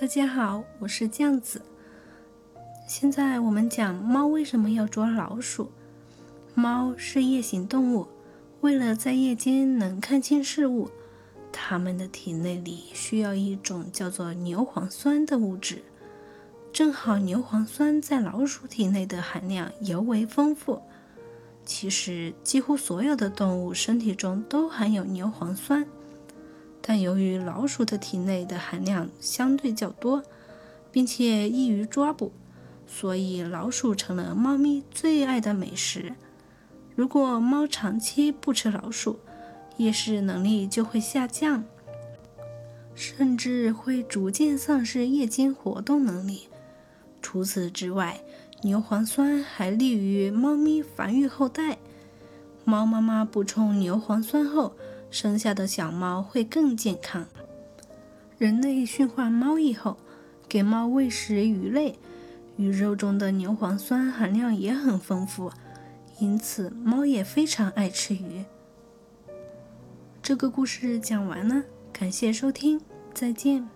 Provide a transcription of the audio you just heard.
大家好，我是酱子。现在我们讲猫为什么要捉老鼠。猫是夜行动物，为了在夜间能看清事物，它们的体内里需要一种叫做牛磺酸的物质。正好牛磺酸在老鼠体内的含量尤为丰富。其实，几乎所有的动物身体中都含有牛磺酸，但由于老鼠的体内的含量相对较多，并且易于抓捕，所以老鼠成了猫咪最爱的美食。如果猫长期不吃老鼠，夜视能力就会下降，甚至会逐渐丧失夜间活动能力。除此之外，牛磺酸还利于猫咪繁育后代。猫妈妈补充牛磺酸后，生下的小猫会更健康。人类驯化猫以后，给猫喂食鱼类，鱼肉中的牛磺酸含量也很丰富，因此猫也非常爱吃鱼。这个故事讲完了，感谢收听，再见。